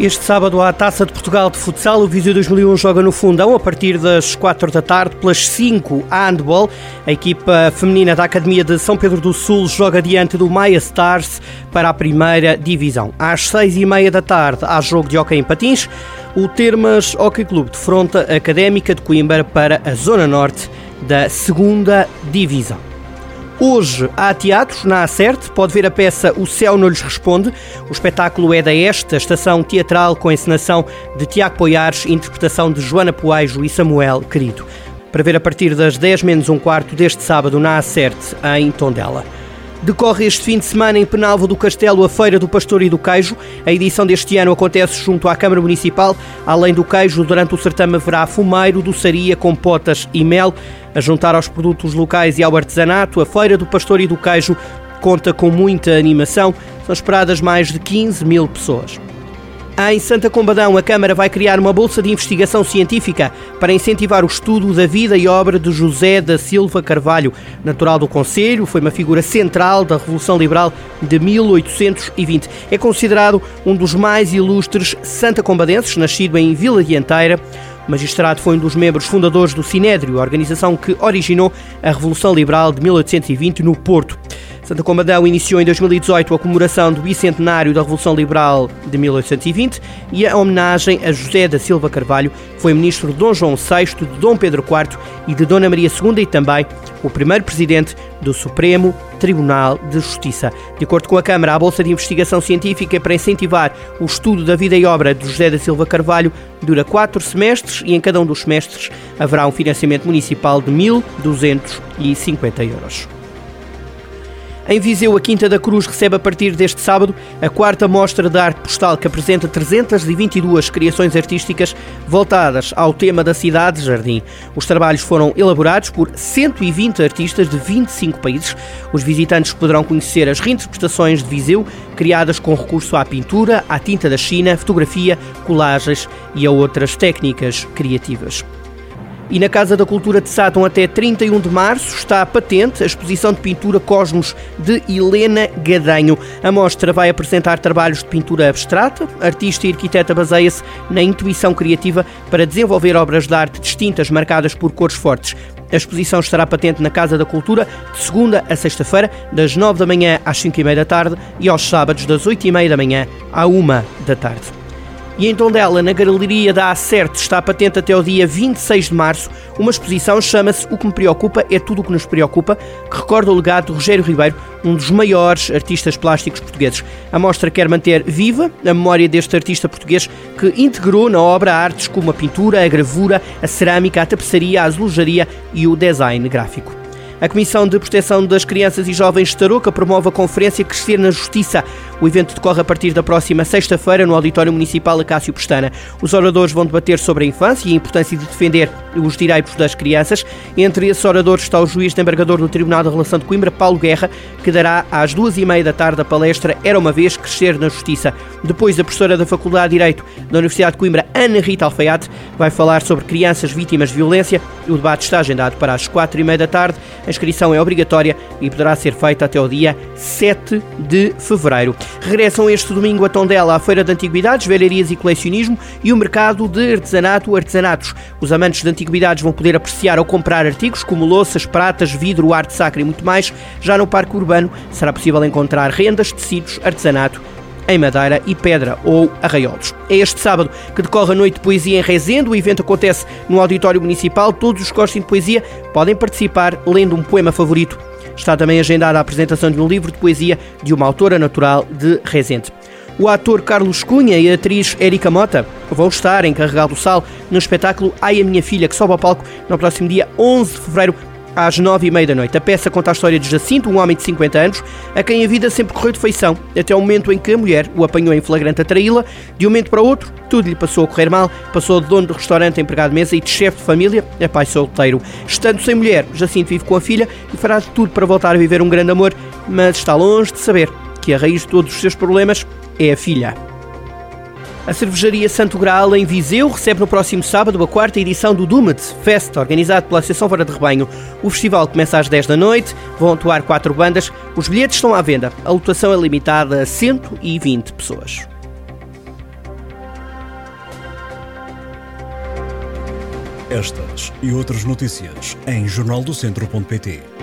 Este sábado há a Taça de Portugal de Futsal. O Viseu 2001 joga no Fundão a partir das 4 da tarde. Pelas 5 a handball. A equipa feminina da Academia de São Pedro do Sul joga diante do Maia Stars para a primeira divisão. Às 6 e meia da tarde há jogo de hockey em patins. O Termas Hockey Clube defronta a Académica de Coimbra para a Zona Norte da segunda divisão. Hoje há teatros na Acerte, pode ver a peça O Céu Não Lhes Responde. O espetáculo é da Esta, estação teatral com encenação de Tiago Poiares interpretação de Joana Poaijo e Samuel Querido. Para ver a partir das 10 menos um quarto deste sábado na Acerte, em Tondela. Decorre este fim de semana em Penalva do Castelo a Feira do Pastor e do Queijo. A edição deste ano acontece junto à Câmara Municipal. Além do queijo, durante o certame haverá fumeiro, doçaria, compotas e mel. A juntar aos produtos locais e ao artesanato, a Feira do Pastor e do Queijo conta com muita animação. São esperadas mais de 15 mil pessoas. Em Santa Combadão, a Câmara vai criar uma bolsa de investigação científica para incentivar o estudo da vida e obra de José da Silva Carvalho. Natural do Conselho, foi uma figura central da Revolução Liberal de 1820. É considerado um dos mais ilustres santa-combadenses, nascido em Vila Dianteira. Magistrado foi um dos membros fundadores do Sinédrio, organização que originou a Revolução Liberal de 1820 no Porto. Santa Combadão iniciou em 2018 a comemoração do bicentenário da Revolução Liberal de 1820 e a homenagem a José da Silva Carvalho foi ministro de Dom João VI, de Dom Pedro IV e de Dona Maria II e também o primeiro presidente do Supremo Tribunal de Justiça. De acordo com a Câmara, a Bolsa de Investigação Científica para incentivar o estudo da vida e obra de José da Silva Carvalho dura quatro semestres e em cada um dos semestres haverá um financiamento municipal de 1.250 euros. Em Viseu, a Quinta da Cruz recebe a partir deste sábado a quarta mostra de arte postal que apresenta 322 criações artísticas voltadas ao tema da cidade-jardim. Os trabalhos foram elaborados por 120 artistas de 25 países. Os visitantes poderão conhecer as reinterpretações de Viseu criadas com recurso à pintura, à tinta da China, fotografia, colagens e a outras técnicas criativas. E na Casa da Cultura de Sátão, até 31 de março, está patente a exposição de pintura Cosmos de Helena Gadanho. A mostra vai apresentar trabalhos de pintura abstrata. Artista e arquiteta baseia-se na intuição criativa para desenvolver obras de arte distintas, marcadas por cores fortes. A exposição estará patente na Casa da Cultura de segunda a sexta-feira, das 9 da manhã às 5 e meia da tarde e aos sábados, das 8 e meia da manhã à 1 da tarde. E em Tondela, na Galeria da Acerte, está patente até o dia 26 de março uma exposição chama-se O que me preocupa é tudo o que nos preocupa, que recorda o legado de Rogério Ribeiro, um dos maiores artistas plásticos portugueses. A mostra quer manter viva a memória deste artista português que integrou na obra artes como a pintura, a gravura, a cerâmica, a tapeçaria, a azulejaria e o design gráfico. A Comissão de Proteção das Crianças e Jovens de Tarouca promove a conferência Crescer na Justiça. O evento decorre a partir da próxima sexta-feira no Auditório Municipal Acácio Pestana. Os oradores vão debater sobre a infância e a importância de defender os direitos das crianças. Entre esses oradores está o juiz desembargador do Tribunal da Relação de Coimbra, Paulo Guerra, que dará às duas e meia da tarde a palestra Era uma vez Crescer na Justiça. Depois, a professora da Faculdade de Direito da Universidade de Coimbra, Ana Rita Alfaiate, vai falar sobre crianças vítimas de violência. O debate está agendado para as quatro e meia da tarde. A inscrição é obrigatória e poderá ser feita até o dia 7 de fevereiro. Regressam este domingo a Tondela a Feira de Antiguidades, Velharias e Colecionismo e o mercado de artesanato artesanatos. Os amantes de antiguidades vão poder apreciar ou comprar artigos como louças, pratas, vidro, arte sacra e muito mais. Já no Parque Urbano será possível encontrar rendas, tecidos, artesanato em madeira e pedra ou arraiolos. É este sábado que decorre a Noite de Poesia em Rezende. O evento acontece no Auditório Municipal. Todos os que de poesia podem participar lendo um poema favorito. Está também agendada a apresentação de um livro de poesia de uma autora natural de Rezende. O ator Carlos Cunha e a atriz Erika Mota vão estar em do Sal no espetáculo Ai a Minha Filha, que sobe ao palco no próximo dia 11 de fevereiro às nove e meia da noite. A peça conta a história de Jacinto, um homem de 50 anos, a quem a vida sempre correu de feição, até o momento em que a mulher o apanhou em flagrante a traí-la. De um momento para outro, tudo lhe passou a correr mal, passou de dono de restaurante empregado de mesa e de chefe de família a pai solteiro. Estando sem mulher, Jacinto vive com a filha e fará de tudo para voltar a viver um grande amor, mas está longe de saber que a raiz de todos os seus problemas é a filha. A cervejaria Santo Graal, em Viseu, recebe no próximo sábado a quarta edição do Dumet Fest, organizado pela Associação Fora de Rebanho. O festival começa às 10 da noite, vão atuar quatro bandas, os bilhetes estão à venda. A lotação é limitada a 120 pessoas. Estas e outras notícias em jornaldocentro.pt.